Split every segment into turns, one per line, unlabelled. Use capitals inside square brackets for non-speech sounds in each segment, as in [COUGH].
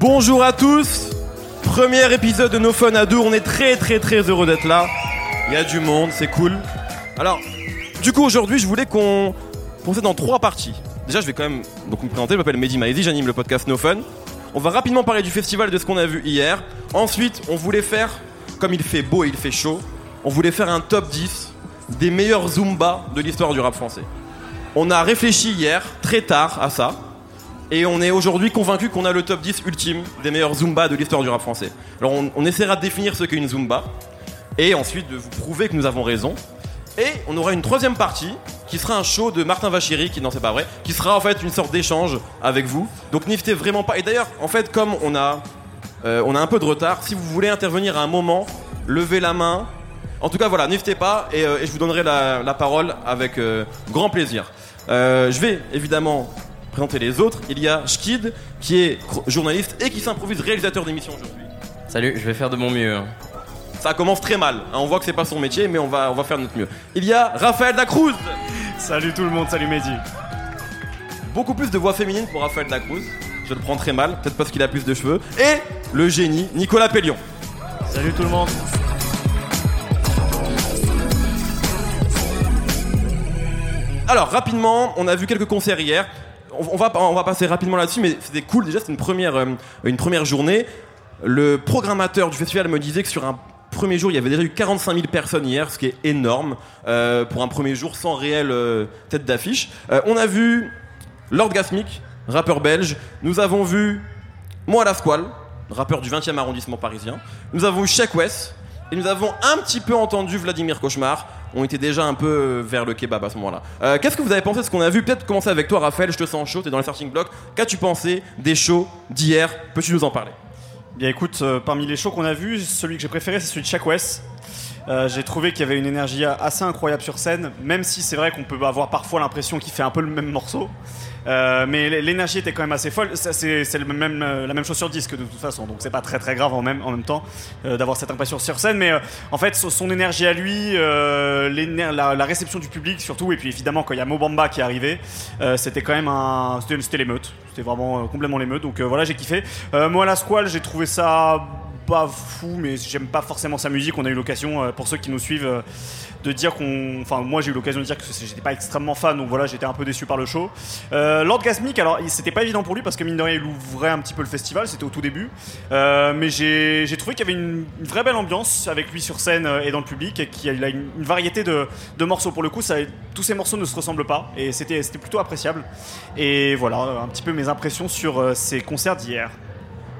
Bonjour à tous Premier épisode de No Fun à deux, on est très très très heureux d'être là. Il y a du monde, c'est cool. Alors, du coup aujourd'hui je voulais qu'on procède dans trois parties. Déjà je vais quand même donc me présenter, je m'appelle Mehdi Maizi, j'anime le podcast No Fun. On va rapidement parler du festival de ce qu'on a vu hier. Ensuite on voulait faire, comme il fait beau et il fait chaud, on voulait faire un top 10 des meilleurs Zumba de l'histoire du rap français. On a réfléchi hier, très tard, à ça. Et on est aujourd'hui convaincu qu'on a le top 10 ultime des meilleurs Zumba de l'histoire du rap français. Alors on, essaiera de définir ce qu'est une Zumba. Et ensuite de vous prouver que nous avons raison. Et on aura une troisième partie qui sera un show de Martin Vachiri, qui non c'est pas vrai, qui sera en fait une sorte d'échange avec vous. Donc n'hésitez vraiment pas. Et d'ailleurs, en fait, comme on a, euh, on a un peu de retard, si vous voulez intervenir à un moment, levez la main. En tout cas, voilà, n'hésitez pas et, euh, et je vous donnerai la, la parole avec euh, grand plaisir. Euh, je vais évidemment présenter les autres. Il y a Schkid, qui est journaliste et qui s'improvise réalisateur d'émission aujourd'hui.
Salut, je vais faire de mon mieux.
Ça commence très mal. hein, on voit que c'est pas son métier, mais on va, on va faire de notre mieux. Il y a Raphaël Dacruz.
Salut tout le monde, salut Mehdi.
Beaucoup plus de voix féminine pour Raphaël Dacruz. Je le prends très mal, peut-être parce qu'il a plus de cheveux. Et le génie, Nicolas Pellion.
Salut tout le monde.
Alors, rapidement, on a vu quelques concerts hier. On, va, passer rapidement là-dessus, mais c'était cool. Déjà, c'était une première, euh, une première journée. Le programmateur du festival me disait que sur un premier jour, il y avait déjà eu 45 000 personnes hier, ce qui est énorme euh, pour un premier jour sans réelle euh, tête d'affiche. On a vu Lord Gasmic, rappeur belge. Nous avons vu Moi rappeur du 20e arrondissement parisien. Nous avons eu Sheck West. Et nous avons un petit peu entendu Vladimir Cauchemar. On était déjà un peu euh, vers le kebab à ce moment-là. Euh, Qu'est-ce que vous avez pensé de ce qu'on a vu? Peut-être commencer avec toi, Raphaël. Je te sens chaud, t'es dans les starting blocks. Qu'as-tu pensé des shows d'hier? Peux-tu nous en parler?
Bien écoute, euh, parmi les shows qu'on a vus, celui que j'ai préféré c'est celui de Shaq West. Euh, j'ai trouvé qu'il y avait une énergie assez incroyable sur scène, même si c'est vrai qu'on peut avoir parfois l'impression qu'il fait un peu le même morceau. Euh, mais l'énergie était quand même assez folle. C'est euh, la même chose sur disque de toute façon, donc c'est pas très très grave en même, temps d'avoir cette impression sur scène. Mais en fait, son énergie à lui, la, réception du public surtout, et puis évidemment quand il y a Mobamba qui est arrivé, c'était quand même un, c'était l'émeute. C'était vraiment complètement l'émeute. Donc voilà, j'ai kiffé. Moi, la squale, j'ai trouvé ça pas fou, mais j'aime pas forcément sa musique. On a eu l'occasion, euh, pour ceux qui nous suivent, euh, de dire qu'on. Enfin, moi j'ai eu l'occasion de dire que j'étais pas extrêmement fan, donc voilà, j'étais un peu déçu par le show. Euh, Lord Gasmic, alors c'était pas évident pour lui parce que mine de rien, il ouvrait un petit peu le festival, c'était au tout début. Euh, mais j'ai trouvé qu'il y avait une, une vraie belle ambiance avec lui sur scène et dans le public, et qu'il a une, variété de, de morceaux. Pour le coup, tous ces morceaux ne se ressemblent pas, et c'était plutôt appréciable. Et voilà, un petit peu mes impressions sur ces concerts d'hier.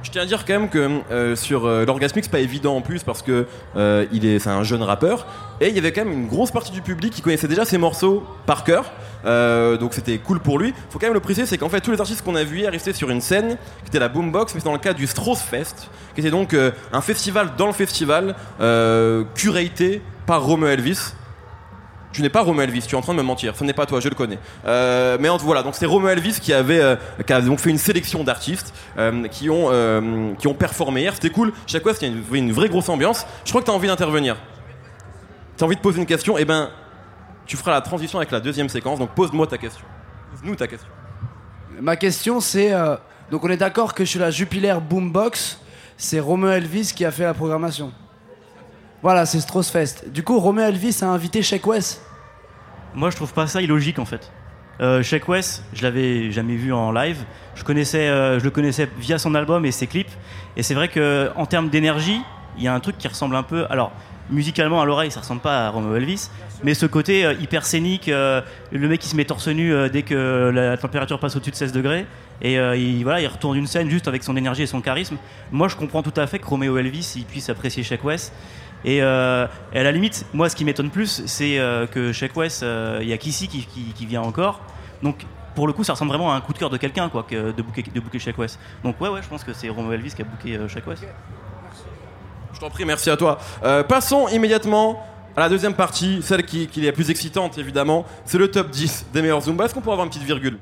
Je tiens à dire quand même que euh, sur euh, c'est pas évident en plus parce que euh, il est, c'est un jeune rappeur et il y avait quand même une grosse partie du public qui connaissait déjà ses morceaux par cœur. Euh, donc c'était cool pour lui. Faut quand même le préciser, c'est qu'en fait tous les artistes qu'on a vus hier sur une scène qui était la Boombox, mais c'est dans le cadre du Strauss Fest, qui était donc un festival dans le festival, euh, par Romeo Elvis. Tu n'es pas Romeo Elvis, tu es en train de me mentir. Ce n'est pas toi, je le connais. Euh, mais en- voilà, donc c'est Romeo Elvis qui avait, euh, qui donc fait une sélection d'artistes euh, qui ont qui ont performé hier. C'était cool. Chaque fois, c'était une, une vraie grosse ambiance. Je crois que tu as envie d'intervenir. Tu as envie de poser une question. Eh ben, tu feras la transition avec la deuxième séquence. Donc pose-moi ta question. Pose-nous ta question.
Ma question c'est donc on est d'accord que sur la Jupiler Boombox, c'est Romeo Elvis qui a fait la programmation. Voilà, c'est Strauss Fest. Du coup, Romeo Elvis a invité Sheck West.
Moi, je trouve pas ça illogique en fait. Euh, Sheck West, je l'avais jamais vu en live. Je connaissais, euh, je le connaissais via son album et ses clips. Et c'est vrai que en termes d'énergie, il y a un truc qui ressemble un peu. Alors, musicalement à l'oreille, ça ressemble pas à Romeo Elvis, mais ce côté euh, hyper scénique, euh, le mec qui se met torse nu dès que la température passe au-dessus de 16 degrés, et il, voilà, il retourne une scène juste avec son énergie et son charisme. Moi, je comprends tout à fait que Romeo Elvis puisse apprécier Sheck West. Et, euh, et à la limite, moi, ce qui m'étonne plus, c'est euh, que Sheck West, euh, il y a Kissy qui, vient encore. Donc, pour le coup, ça ressemble vraiment à un coup de cœur de quelqu'un, quoi, de booker, de West. Donc, ouais, ouais, je pense que c'est Romeo Elvis qui a booké euh, Sheck West.
Je t'en prie, merci à toi. Euh, passons immédiatement à la deuxième partie, celle qui, qui est la plus excitante évidemment. C'est le top 10 des meilleurs Zumba. Est-ce qu'on pourrait avoir une petite virgule?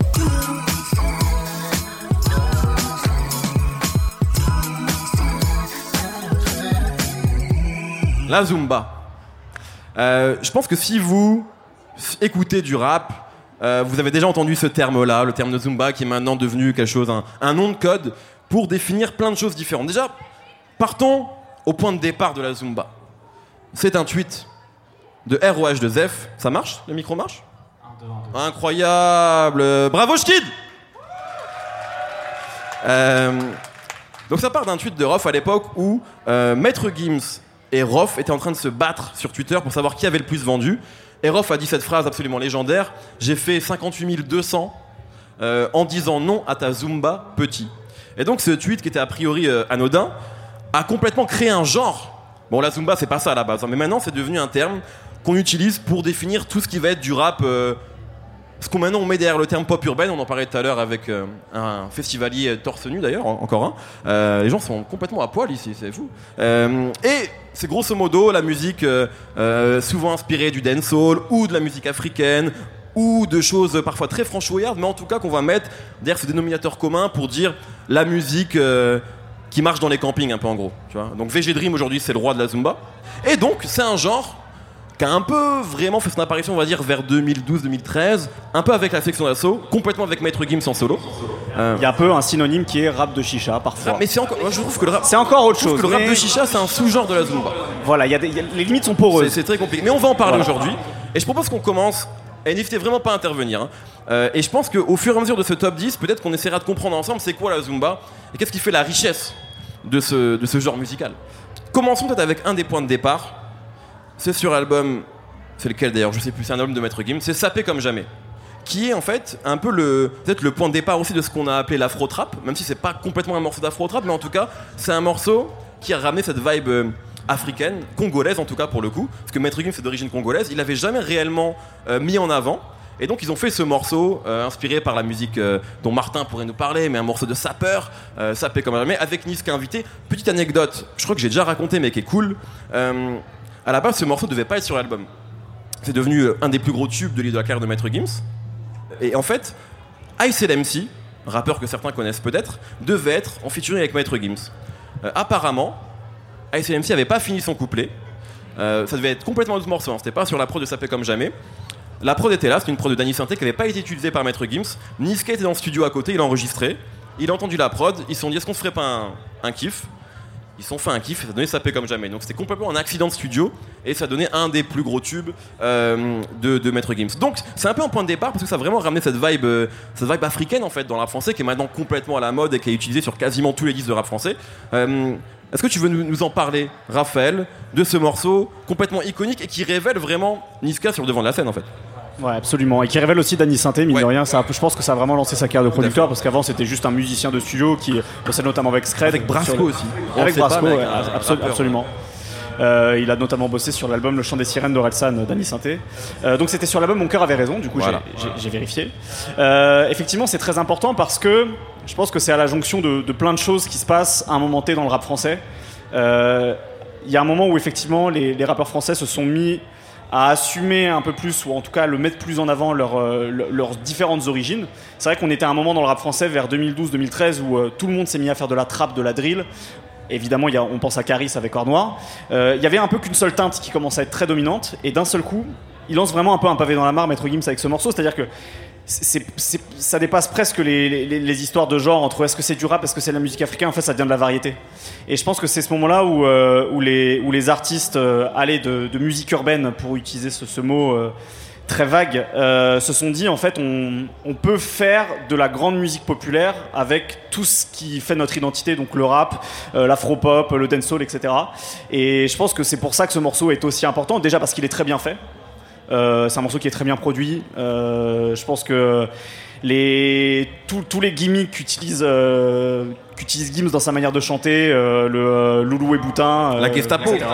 La Zumba. Euh, je pense que si vous écoutez du rap, euh, vous avez déjà entendu ce terme-là, le terme de Zumba, qui est maintenant devenu quelque chose, un, un nom de code pour définir plein de choses différentes. Déjà, partons au point de départ de la Zumba. C'est un tweet de ROH de Zef. Ça marche? Le micro marche? Incroyable Bravo Schkid Euh, Donc ça part d'un tweet de Rof à l'époque où Maître Gims et Rof étaient en train de se battre sur Twitter pour savoir qui avait le plus vendu. Et Rof a dit cette phrase absolument légendaire J'ai fait 58 200 euh, en disant non à ta Zumba petit. Et donc ce tweet qui était a priori euh, anodin a complètement créé un genre. Bon, la Zumba, c'est pas ça à la base, hein, mais maintenant c'est devenu un terme qu'on utilise pour définir tout ce qui va être du rap. euh, ce qu'on maintenant on met derrière le terme pop urbaine, on en parlait tout à l'heure avec euh, un festivalier torse nu d'ailleurs, en- encore un. Euh, les gens sont complètement à poil ici, c'est fou. Euh, et c'est grosso modo la musique souvent inspirée du dancehall ou de la musique africaine ou de choses parfois très franchouillardes, mais en tout cas qu'on va mettre derrière ce dénominateur commun pour dire la musique qui marche dans les campings un peu en gros. Donc VG Dream aujourd'hui c'est le roi de la Zumba. Et donc c'est un genre qui a un peu vraiment fait son apparition, on va dire, vers 2012-2013, un peu avec la section d'assaut, complètement avec Maître Gims en solo. Euh,
Il y a un peu un synonyme qui est rap de chicha parfois.
ah, mais c'est encore, moi, je trouve que le rap,
C'est encore autre
je trouve
chose.
que le rap
mais
de chicha, c'est un sous-genre de la Zumba.
Voilà, il y a des- il y a- les limites sont poreuses.
c'est très compliqué. Mais on va en parler
Voilà.
aujourd'hui. Et je propose qu'on commence. Et n'hésitez vraiment pas à intervenir. hein. Euh, et je pense qu'au fur et à mesure de ce top 10, peut-être qu'on essaiera de comprendre ensemble c'est quoi la Zumba et qu'est-ce qui fait la richesse de ce, de ce genre musical. Commençons peut-être avec un des points de départ. C'est sur l'album, c'est lequel d'ailleurs, je sais plus, c'est un album de Maître Gims, c'est Sapé comme jamais. Qui est en fait un peu le, peut-être le point de départ aussi de ce qu'on a appelé l'afro-trap, même si c'est pas complètement un morceau d'afro-trap, mais en tout cas, c'est un morceau qui a ramené cette vibe euh, africaine, congolaise en tout cas pour le coup, parce que Maître Gims c'est d'origine congolaise, il l'avait jamais réellement euh, mis en avant. Et donc ils ont fait ce morceau euh, inspiré par la musique dont Martin pourrait nous parler, mais un morceau de sapeur, sapé comme jamais, avec Niska invité. Petite anecdote, je crois que j'ai déjà raconté mais qui est cool. À la base ce morceau devait pas être sur l'album. C'est devenu euh, un des plus gros tubes de la de Maître Gims. Et en fait, ICLMC, rappeur que certains connaissent peut-être, devait être en featuring avec Maître Gims. Euh, apparemment, ICLMC avait pas fini son couplet. Euh, ça devait être complètement d'autres morceaux, hein. c'était pas sur la prod de Sapé comme jamais. La prod était là, c'était une prod de Danny Synthé qui n'avait pas été utilisée par Maître Gims. Niska était dans le studio à côté, il a enregistré. Il a entendu la prod, ils se sont dit est-ce qu'on ferait pas un kiff? Ils sont fait un kiff et ça donné Sapé comme jamais. Donc c'était complètement un accident de studio et ça donné un des plus gros tubes euh, de, Maître Gims. Donc c'est un peu un point de départ parce que ça a vraiment ramené cette vibe, euh, cette vibe africaine en fait dans le rap français qui est maintenant complètement à la mode et qui est utilisée sur quasiment tous les disques de rap français. Euh, est-ce que tu veux nous en parler, Raphaël, de ce morceau complètement iconique et qui révèle vraiment Niska sur le devant de la scène en fait?
Ouais, absolument. Et qui révèle aussi Danny Synthé, mine
Ouais.
de rien. Ça, je pense que ça a vraiment lancé sa carrière de producteur parce qu'avant c'était juste un musicien de studio qui bossait notamment avec Scred.
Avec Brasco aussi. On
Avec Brasco, ouais, absolu- absolument. Euh, il a notamment bossé sur l'album Le chant des sirènes d'Orelsan, Danny Synthé. Euh, donc c'était sur l'album Mon cœur avait raison, du coup j'ai-
Voilà.
j'ai j'ai vérifié. Euh, effectivement, c'est très important parce que je pense que c'est à la jonction de, de plein de choses qui se passent à un moment T dans le rap français. Il y a un moment où effectivement les, les rappeurs français se sont mis à assumer un peu plus, ou en tout cas le mettre plus en avant euh, le- leurs différentes origines. C'est vrai qu'on était à un moment dans le rap français vers 2012-2013 où euh, tout le monde s'est mis à faire de la trap, de la drill. Évidemment, on pense à Caris avec Or Noir. Euh, il y avait un peu qu'une seule teinte qui commence à être très dominante, et d'un seul coup, il lance vraiment un peu un pavé dans la mare, Maître Gims, avec ce morceau. C'est-à-dire que ça dépasse presque les, histoires de genre entre est-ce que c'est du rap, est-ce que c'est de la musique africaine, en fait ça devient de la variété. Et je pense que c'est ce moment-là où, euh, les, artistes euh, allaient de, musique urbaine, pour utiliser ce, mot euh, très vague, euh, se sont dit en fait on, on peut faire de la grande musique populaire avec tout ce qui fait notre identité, donc le rap, l'afro-pop, le dancehall, etc. Et je pense que c'est pour ça que ce morceau est aussi important, déjà parce qu'il est très bien fait. Euh, c'est un morceau qui est très bien produit. Euh, je pense que les, tous- tous les gimmicks qu'utilise euh, qu'utilise Gims dans sa manière de chanter, le Loulou et Boutin,
La Gestapo.
etc.,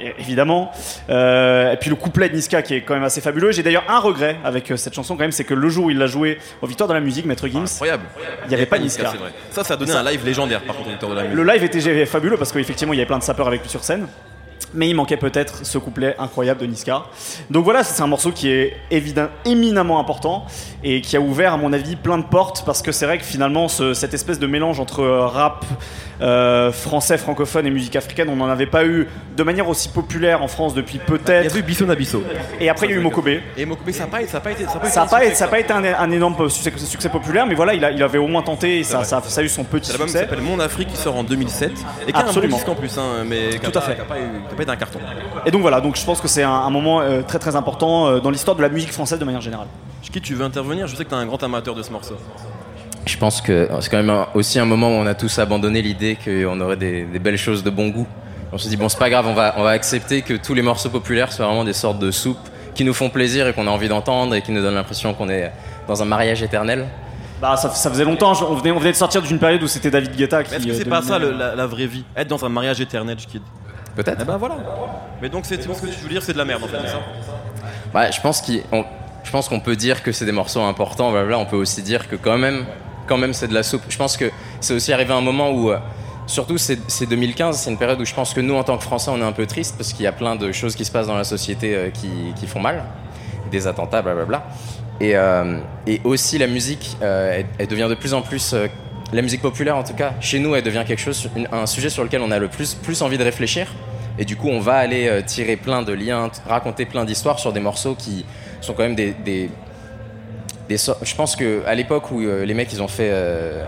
et- évidemment. Euh, et puis le couplet de Niska qui est quand même assez fabuleux. J'ai d'ailleurs un regret avec euh, cette chanson quand même, c'est que le jour où il l'a joué aux Victoires de la musique, Maître Gims,
Incroyable.
il n'y avait pas Niska.
vrai. Ça, ça a donné un live légendaire par contre, Victor de la musique.
Le live était fabuleux parce qu'effectivement il y avait plein de sapeurs avec lui sur scène. Mais il manquait peut-être ce couplet incroyable de Niska. Donc voilà, c'est un morceau qui est évident, éminemment important et qui a ouvert, à mon avis, plein de portes parce que c'est vrai que finalement, ce- cette espèce de mélange entre euh, rap euh, français, francophone et musique africaine, on n'en avait pas eu de manière aussi populaire en France depuis
Il y
peut-être.
avait Bisson.
Et après, il y a eu Mokobé.
Et Mokobé, ça n'a pas, a été. Ça a
n'a
été
pas,
un
été-
succès,
ça a pas été un, un énorme succès, succès populaire, mais voilà, il, a- il avait au moins tenté et ça, ça, ça a eu son petit
C'est l'album qui
succès.
s'appelle Mon Afrique qui sort en 2007 et qui a un bon disque en plus, hein, mais a
Tout à fait.
a pas, eu- qui a pas été un carton.
Et donc voilà, donc je pense que c'est un, un moment euh, très très important euh, dans l'histoire de la musique française de manière générale.
Chiki, tu veux intervenir? Je sais que tu es un grand amateur de ce morceau.
Je pense que c'est quand même un- aussi un moment où on a tous abandonné l'idée qu'on aurait des, des belles choses de bon goût. On se dit, bon, c'est pas grave, on va, on va accepter que tous les morceaux populaires soient vraiment des sortes de soupes qui nous font plaisir et qu'on a envie d'entendre et qui nous donnent l'impression qu'on est dans un mariage éternel.
Bah ça, ça faisait longtemps, je- on venait, on venait de sortir d'une période où c'était David Guetta qui.
Est-ce que
euh,
c'est pas ça le- la, la vraie vie? Être dans un mariage éternel, Chiki
Peut-être
Eh ben voilà. Mais donc, c'est ce que tu veux dire, c'est de la merde en fait,
Ouais, je pense qu'il- on- je pense qu'on peut dire que c'est des morceaux importants, blablabla. On peut aussi dire que quand même, quand même, c'est de la soupe. Je pense que c'est aussi arrivé un moment où, euh, surtout c'est c'est 2015, c'est une période où je pense que nous, en tant que Français, on est un peu triste parce qu'il y a plein de choses qui se passent dans la société euh, qui, qui font mal, des attentats, blablabla. Et, euh, et aussi la musique, euh, elle, elle devient de plus en plus euh, la musique populaire en tout cas, chez nous, elle devient quelque chose, un sujet sur lequel on a le plus, envie de réfléchir. Et du coup, on va aller euh, tirer plein de liens, raconter plein d'histoires sur des morceaux qui sont quand même des. des, je pense qu'à l'époque où euh, les mecs, ils ont fait. euh,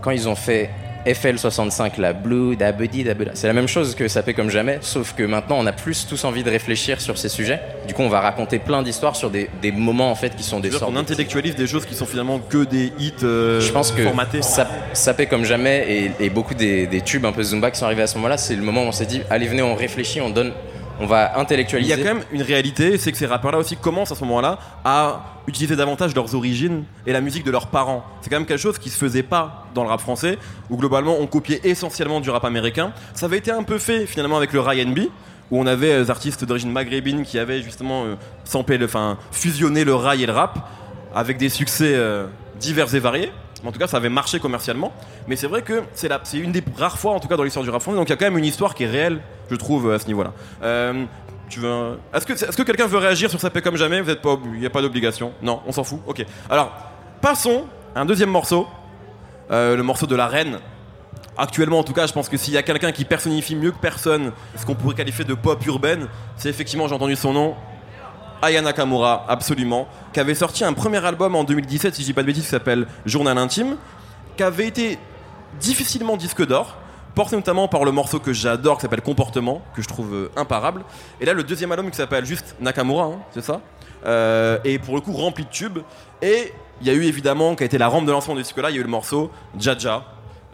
quand ils ont fait FL65, la Blue, Dabudi, Dabuda, c'est la même chose que ça fait comme jamais, sauf que maintenant, on a plus tous envie de réfléchir sur ces sujets. Du coup, on va raconter plein d'histoires sur des, des moments en fait qui sont des sortes. de-
intellectualise des choses qui sont finalement que des hits euh,
je pense que
formatés
ça, sapé comme jamais et, et beaucoup des, des tubes un peu Zumba qui sont arrivés à ce moment-là, c'est le moment où on s'est dit allez venez on réfléchit, on donne, on va
Il y
intellectualiser.
a quand même une réalité, c'est que ces rappeurs-là aussi commencent à ce moment-là à utiliser davantage leurs origines et la musique de leurs parents. C'est quand même quelque chose qui se faisait pas dans le rap français, où globalement on copiait essentiellement du rap américain. Ça avait été un peu fait finalement avec le R&B, où on avait euh, des artistes d'origine maghrébine qui avaient justement euh, fusionné le rail et le rap, avec des succès euh, divers et variés. En tout cas, ça avait marché commercialement. Mais c'est vrai que c'est la- c'est une des rares fois, en tout cas dans l'histoire du rap français. Donc il y a quand même une histoire qui est réelle, je trouve, à ce niveau-là. Euh, veux Est-ce que, quelqu'un veut réagir sur ça paix comme jamais? Vous êtes pas, il n'y a pas d'obligation. Non, on s'en fout. Ok. Alors, passons à un deuxième morceau, Euh, le morceau de la reine. Actuellement, en tout cas, je pense que s'il y a quelqu'un qui personnifie mieux que personne ce qu'on pourrait qualifier de pop urbaine, c'est effectivement, j'ai entendu son nom, Aya Nakamura, absolument, qui avait sorti un premier album en 2017, si je dis pas de bêtises, qui s'appelle Journal intime, qui avait été difficilement disque d'or, porté notamment par le morceau que j'adore, qui s'appelle Comportement, que je trouve euh, imparable. Et là, le deuxième album qui s'appelle juste Nakamura, hein, c'est ça Euh, Et pour le coup, rempli de tubes. Et il y a eu évidemment, qui a été la rampe de lancement de ce disque-là, il y a eu le morceau Jaja.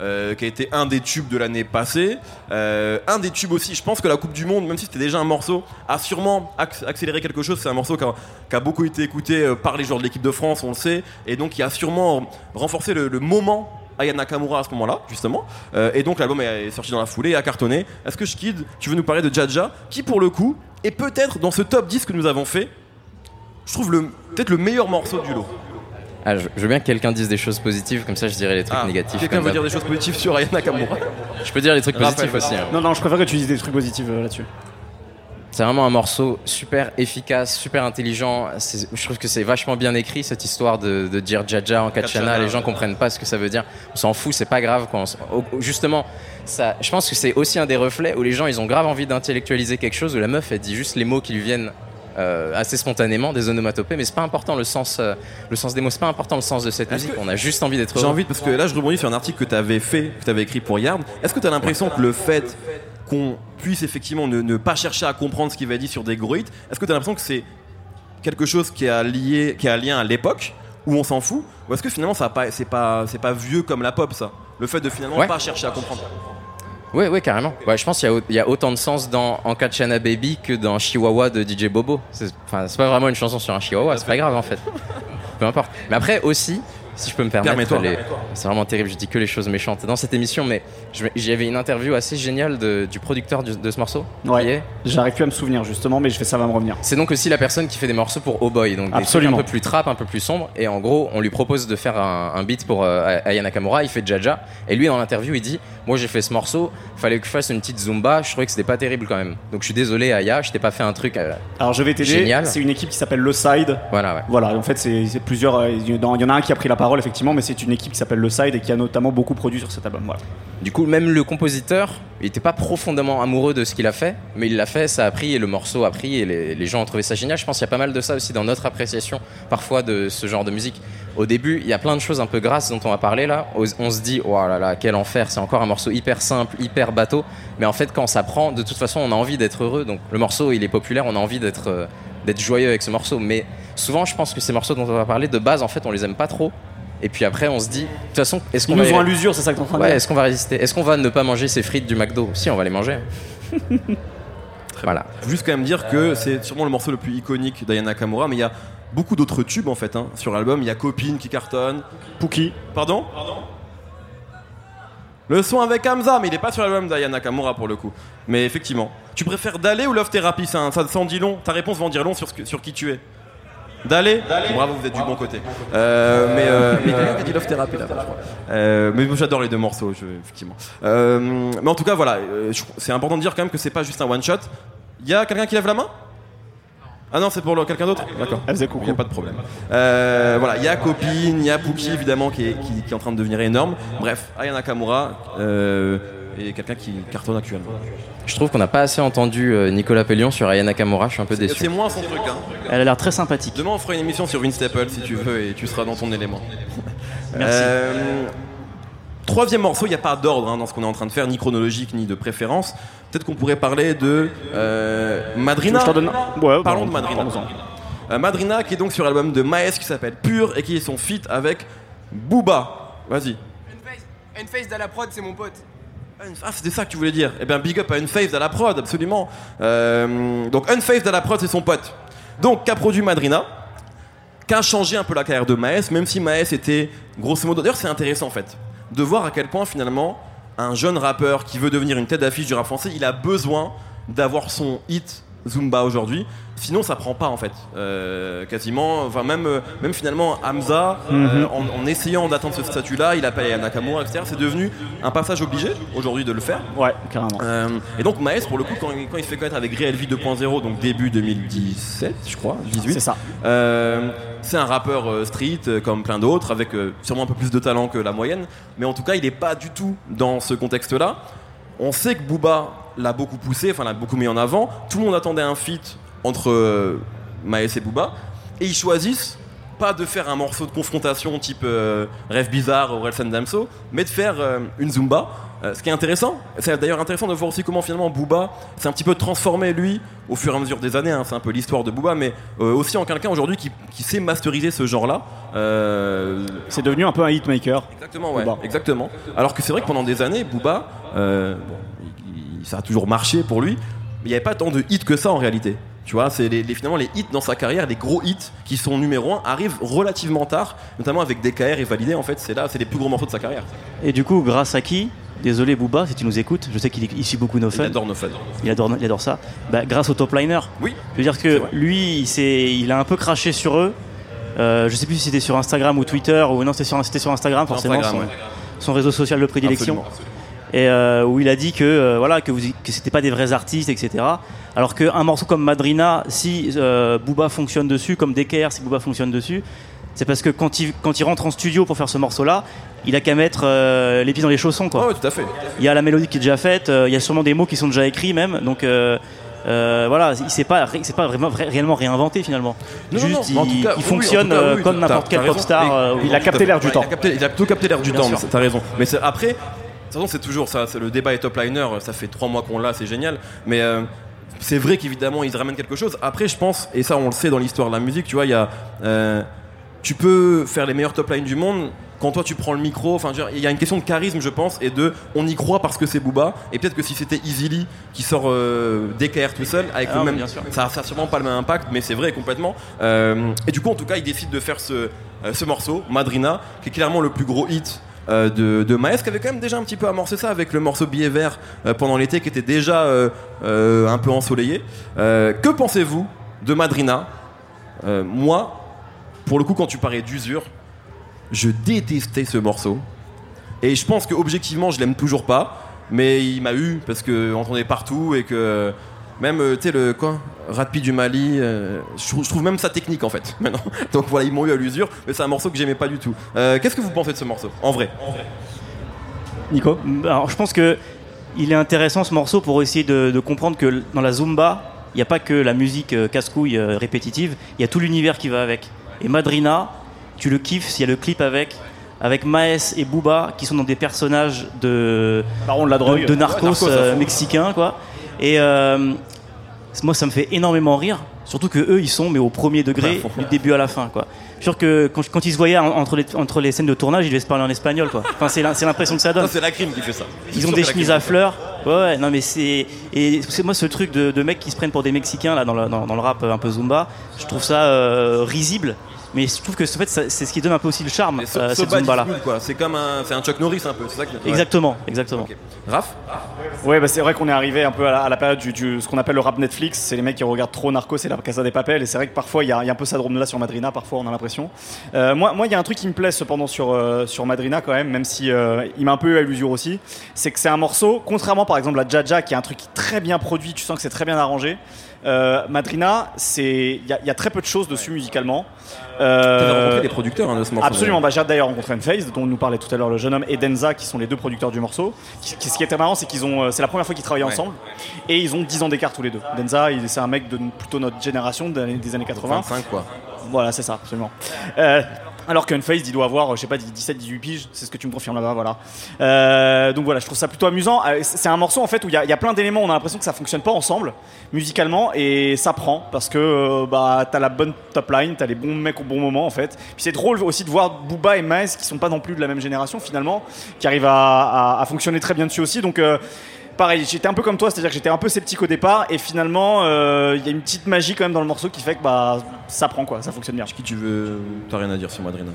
Euh, qui a été un des tubes de l'année passée. Euh, un des tubes aussi, je pense que la Coupe du Monde, même si c'était déjà un morceau, a sûrement acc- accéléré quelque chose. C'est un morceau qui a, beaucoup été écouté euh, par les joueurs de l'équipe de France, on le sait, et donc qui a sûrement renforcé le, moment Aya Nakamura à ce moment-là, justement. Et donc l'album est, sorti dans la foulée et a cartonné. Est-ce que Shkid, tu veux nous parler de Jaja, qui pour le coup est peut-être dans ce top 10 que nous avons fait, je trouve peut-être le meilleur morceau du lot?
Ah, je, je veux bien que quelqu'un dise des choses positives, comme ça je dirais les trucs
Ah,
négatifs.
Quelqu'un veut dire des choses positives sur Aya Nakamura [LAUGHS]
Je peux dire les trucs
Raphaël,
positifs aussi. hein.
Non, non, je préfère que tu dises des trucs positifs euh, là-dessus.
C'est vraiment un morceau super efficace, super intelligent. Je trouve que c'est vachement bien écrit cette histoire de, de dire Jaja en Kachana.
Kachana,
Les gens comprennent pas ce que ça veut dire. On s'en fout, c'est pas grave. On Justement, ça, je pense que c'est aussi un des reflets où les gens ils ont grave envie d'intellectualiser quelque chose. Où la meuf elle dit juste les mots qui lui viennent euh, assez spontanément, des onomatopées, mais c'est pas important le sens, euh, le sens des mots. C'est pas important le sens de cette musique.
que-
On a juste envie d'être.
J'ai envie, parce que là je rebondis sur un article que tu avais fait, que tu avais écrit pour Yard. Est-ce que tu as l'impression que le fait qu'on puisse effectivement ne, ne pas chercher à comprendre ce qu'il va dire sur des gros hits, est-ce que tu as l'impression que c'est quelque chose qui a, lié, qui a lien à l'époque où on s'en fout Ou est-ce que finalement ça a pas, c'est pas, c'est pas vieux comme la pop ça? Le fait de finalement
Ouais.
pas chercher à comprendre.
Oui, oui, carrément. Ouais, je pense qu'il y, a autant de sens dans Ankachana Baby que dans Chihuahua de DJ Bobo. C'est pas vraiment une chanson sur un Chihuahua, c'est pas grave en fait. Peu importe. Mais après aussi, si je peux me permettre, les- c'est vraiment terrible, je dis que les choses méchantes dans cette émission, mais j'avais une interview assez géniale de- du producteur du- de ce morceau.
Ouais. J'arrive plus à me souvenir justement, mais je vais, ça va me revenir.
C'est donc aussi la personne qui fait des morceaux pour Oh Boy, donc des un peu plus trap, un peu plus sombre. Et en gros, on lui propose de faire un, un beat pour euh, Aya Nakamura, il fait Jaja. Et lui, dans l'interview, il dit Moi j'ai fait ce morceau, fallait que je fasse une petite Zumba, je trouvais que c'était pas terrible quand même. Donc je suis désolé, Aya, je t'ai pas fait un truc. euh,
Alors je vais t'aider. C'est une équipe qui s'appelle Le Side.
Voilà, ouais.
Voilà, en fait, c'est plusieurs. euh, il y en a un qui a pris la parole, effectivement, mais c'est une équipe qui s'appelle Le Side et qui a notamment beaucoup produit sur cet album. Voilà.
Du coup, même le compositeur, il était pas profondément amoureux de ce qu'il a fait, mais il l'a fait, ça a pris, et le morceau a pris, et les, les gens ont trouvé ça génial. Je pense qu'il y a pas mal de ça aussi dans notre appréciation, parfois, de ce genre de musique. Au début, il y a plein de choses un peu grasses dont on va parler là. On se dit, oh là là, quel enfer, c'est encore un morceau hyper simple, hyper bateau. Mais en fait, quand ça prend, de toute façon, on a envie d'être heureux. Donc le morceau, il est populaire, on a envie d'être euh, d'être joyeux avec ce morceau. Mais souvent, je pense que ces morceaux dont on va parler, de base, en fait, on les aime pas trop. Et puis après, on se dit, de toute façon, est-ce
Ils
qu'on va
nous ont à l'usure, c'est ça que t'es en train de
Ouais,
dire
est-ce qu'on va résister? Est-ce qu'on va ne pas manger ces frites du McDo? Si, on va les manger. [LAUGHS] voilà.
Faut juste quand même dire que c'est sûrement le morceau le plus iconique d'Ayana Nakamura, mais il y a beaucoup d'autres tubes en fait hein, sur l'album. Il y a Copine qui cartonne.
Pookie.
Pardon? Le son avec Hamza, mais il est pas sur l'album d'Ayana Nakamura pour le coup. Mais effectivement. Tu préfères D'aller ou Love Therapy? Ça, ça, ça en dit long. Ta réponse va en dire long sur, ce que- sur qui tu es. D'aller Bravo, vous êtes du bon côté. Euh, mais euh, mais quelqu'un qui a dit Love Therapy là, je crois. Euh, mais j'adore les deux morceaux, je- effectivement. Euh, mais en tout cas, voilà, euh, c'est important de dire quand même que c'est pas juste un one shot. Il y a quelqu'un qui lève la main? Ah non, c'est pour quelqu'un d'autre? D'accord.
Elle faisait
Il n'y
coucou.
a pas de problème. Euh, voilà, il y a Copine, il y a Pookie évidemment qui est, qui- qui est en train de devenir énorme. Bref, Aya Nakamura euh, et quelqu'un qui cartonne actuellement.
Je trouve qu'on n'a pas assez entendu euh, Nicolas Pellion sur Aya Nakamura, je suis un peu
C'est
déçu.
moins son truc. Hein.
Elle a l'air très sympathique.
Demain, on fera une émission sur Vince Staple si tu veux et tu seras dans ton élément. [LAUGHS]
Merci.
Euh, troisième morceau, il n'y a pas d'ordre hein, dans ce qu'on est en train de faire, ni chronologique ni de préférence. Peut-être qu'on pourrait parler de euh, Madrina.
Je donne Ouais,
Parlons
bah,
de Madrina. Euh, Madrina qui est donc sur l'album de Maes qui s'appelle Pure et qui est son feat avec Booba. Vas-y.
Une face de la prod, c'est mon pote.
Ah, c'était ça que tu voulais dire. Eh bien, big up à Unfazed à la prod, absolument. Euh, donc, Unfazed à la prod, c'est son pote. Donc, qu'a produit Madrina Qu'a changé un peu la carrière de Maes, même si Maes était grosso modo. D'ailleurs, c'est intéressant en fait de voir à quel point finalement un jeune rappeur qui veut devenir une tête d'affiche du rap français, il a besoin d'avoir son hit Zumba aujourd'hui. Sinon, ça prend pas en fait. Euh, quasiment, enfin même, euh, même finalement Hamza, euh, en, en essayant d'atteindre ce statut-là, il appelle Nakamura, etc. C'est devenu un passage obligé aujourd'hui de le faire.
Ouais, carrément.
Euh, et donc Maes, pour le coup, quand, quand il se fait connaître avec Real Vie 2.0, donc début 2017, je crois, 18,
C'est ça.
c'est un rappeur street comme plein d'autres, avec sûrement un peu plus de talent que la moyenne, mais en tout cas, il n'est pas du tout dans ce contexte-là. On sait que Booba l'a beaucoup poussé, enfin l'a beaucoup mis en avant. Tout le monde attendait un feat entre euh, Maes et Booba, et ils choisissent pas de faire un morceau de confrontation type euh, Rêve Bizarre ou Relsan Damso, mais de faire euh, une Zumba. Euh, ce qui est intéressant, c'est d'ailleurs intéressant de voir aussi comment finalement Booba s'est un petit peu transformé lui au fur et à mesure des années, hein, c'est un peu l'histoire de Booba, mais aussi en quelqu'un aujourd'hui qui, qui sait masteriser ce genre-là.
C'est devenu un peu un hitmaker.
Exactement, ouais.
Booba.
Exactement. Alors que c'est vrai que pendant des années, Booba, bon, ça a toujours marché pour lui, mais il n'y avait pas tant de hits que ça en réalité. Tu vois, c'est les, les- finalement les hits dans sa carrière, les gros hits qui sont numéro 1 arrivent relativement tard, notamment avec DKR et Validé. En fait, c'est là, c'est les plus gros morceaux de sa carrière.
Et du coup, grâce à qui? Désolé Booba, si tu nous écoutes, je sais qu'il il suit beaucoup nos
Il
fans.
adore nos fans.
Il adore, il adore ça. Bah, grâce au top liner.
Oui.
Je veux dire que lui, il, il a un peu craché sur eux. Euh, je sais plus si c'était sur Instagram ou Twitter ou non, c'était sur, sur Instagram forcément,
Instagram,
son,
ouais.
son réseau social de prédilection.
Absolument.
Et euh, où il a dit que euh, voilà que, vous, que c'était pas des vrais artistes, etc. Alors qu'un morceau comme Madrina, si euh, Booba fonctionne dessus, comme DKR, si Booba fonctionne dessus, c'est parce que quand il, quand il rentre en studio pour faire ce morceau-là, il a qu'à mettre euh, les pieds dans les chaussons, quoi.
Ouais, ouais, tout à fait.
Il y a la mélodie qui est déjà faite, euh, il y a sûrement des mots qui sont déjà écrits même, donc euh, voilà, il s'est pas, il s'est pas vraiment vra- réellement réinventé finalement.
Non,
Juste,
non,
il,
cas, oui,
fonctionne
cas, oui,
comme n'importe quel.
Mais-
euh,
Il a capté l'air du temps.
Il a, capté- il a plutôt capté l'air du
Bien
temps, t'as raison. Mais c'est- après, toute façon, c'est toujours ça. Le débat est top liner, ça fait trois mois qu'on l'a, c'est génial. Mais euh, c'est vrai qu'évidemment, ils ramènent quelque chose. Après, je pense, et ça, on le sait dans l'histoire de la musique, tu vois, il y a. euh, tu peux faire les meilleurs top lines du monde. quand toi tu prends le micro, enfin, il y a une question de charisme, je pense, et de on y croit parce que c'est Booba. Et peut-être que si c'était Easily qui sort euh, DKR tout seul, avec
Ah
le même,
bien sûr.
ça, ça a sûrement pas le même impact, mais c'est vrai complètement. Euh, et du coup, en tout cas, il décide de faire ce, ce morceau, Madrina, qui est clairement le plus gros hit. Euh, de, de Maes qui avait quand même déjà un petit peu amorcé ça avec le morceau Billet vert euh, pendant l'été qui était déjà euh, un peu ensoleillé. Que pensez-vous de Madrina? Moi, pour le coup, quand tu parlais d'usure, je détestais ce morceau. Et je pense que objectivement, je l'aime toujours pas. Mais il m'a eu parce que entendait partout et que même euh, tu sais le quoi Rapide du Mali, euh, je, trouve, je trouve même ça technique en fait [LAUGHS] maintenant. Donc voilà, ils m'ont eu à l'usure, mais c'est un morceau que j'aimais pas du tout. Euh, Qu'est-ce que vous pensez de ce morceau En vrai?
Nico? Alors, je pense que il est intéressant ce morceau pour essayer de, de comprendre que dans la Zumba, il n'y a pas que la musique euh, casse-couille euh, répétitive, il y a tout l'univers qui va avec. Et Madrina, tu le kiffes s'il y a le clip avec, avec Maes et Booba qui sont dans des personnages de,
Baron de la drogue.
de narcos, euh, mexicains, quoi. Et euh, moi, ça me fait énormément rire. Surtout que eux, ils sont mais au premier degré
fond.
du début à la fin, quoi. Je suis sûr que quand, quand ils se voyaient en- entre les, entre les scènes de tournage, ils devaient se parler en espagnol, quoi. Enfin, c'est l'impression que ça donne.
C'est la crime qui fait ça.
Ils ont des chemises à fleurs. Ouais, ouais, non, mais c'est. Et c'est moi ce truc de, de mecs qui se prennent pour des Mexicains, là, dans le, dans, dans le rap euh, un peu Zumba, je trouve ça euh, risible. Mais je trouve que en fait, c'est ce qui donne un peu aussi le charme,
so-
euh,
so
cette Zumba là.
C'est comme un, un Chuck Norris un peu. C'est ça que. ouais.
Exactement, exactement.
Ok. Raph
Ouais, bah c'est vrai qu'on est arrivé un peu à la, à la période du, du- ce qu'on appelle le rap Netflix. C'est les mecs qui regardent trop Narcos et la Casa des Papel. Et c'est vrai que parfois il y, a il y a un peu ça là sur Madrina. Parfois on a l'impression. Euh, moi, moi, il y a un truc qui me plaît cependant sur euh, sur Madrina quand même, même si euh, il m'a un peu eu à l'usure aussi. C'est que c'est un morceau, contrairement par exemple à Jaja, qui est un truc très bien produit. Tu sens que c'est très bien arrangé. Euh, Madrina, c'est il y, a- il y a très peu de choses dessus musicalement. Euh,
rencontré des producteurs hein, de ce morceau.
Absolument, bah, j'ai d'ailleurs rencontré Phase dont nous parlait tout à l'heure le jeune homme, et Denza, qui sont les deux producteurs du morceau. Qui- qui- ce qui était marrant, c'est qu'ils ont, euh, c'est la première fois qu'ils travaillaient
Ouais.
ensemble, et ils ont 10 ans d'écart tous les deux. Denza, c'est un mec de plutôt notre génération, des années- des années 80.
25 quoi.
Voilà, c'est ça, absolument. Euh, alors qu'Unfaced, il doit avoir, je sais pas, 17-18 piges, c'est ce que tu me confirmes là-bas, voilà. Euh, donc voilà, je trouve ça plutôt amusant. Euh, c'est un morceau en fait où il y, a- il y a plein d'éléments, on a l'impression que ça fonctionne pas ensemble, musicalement, et ça prend, parce que euh, bah, t'as la bonne top line, t'as les bons mecs au bon moment en fait. Puis c'est drôle aussi de voir Booba et Maes, qui sont pas non plus de la même génération finalement, qui arrivent à, à- à fonctionner très bien dessus aussi. Donc. euh, Pareil, j'étais un peu comme toi, c'est-à-dire que j'étais un peu sceptique au départ, et finalement, euh, il y a une petite magie quand même dans le morceau qui fait que bah, ça prend quoi, ça fonctionne bien.
Qui tu veux T'as rien à dire sur Madrina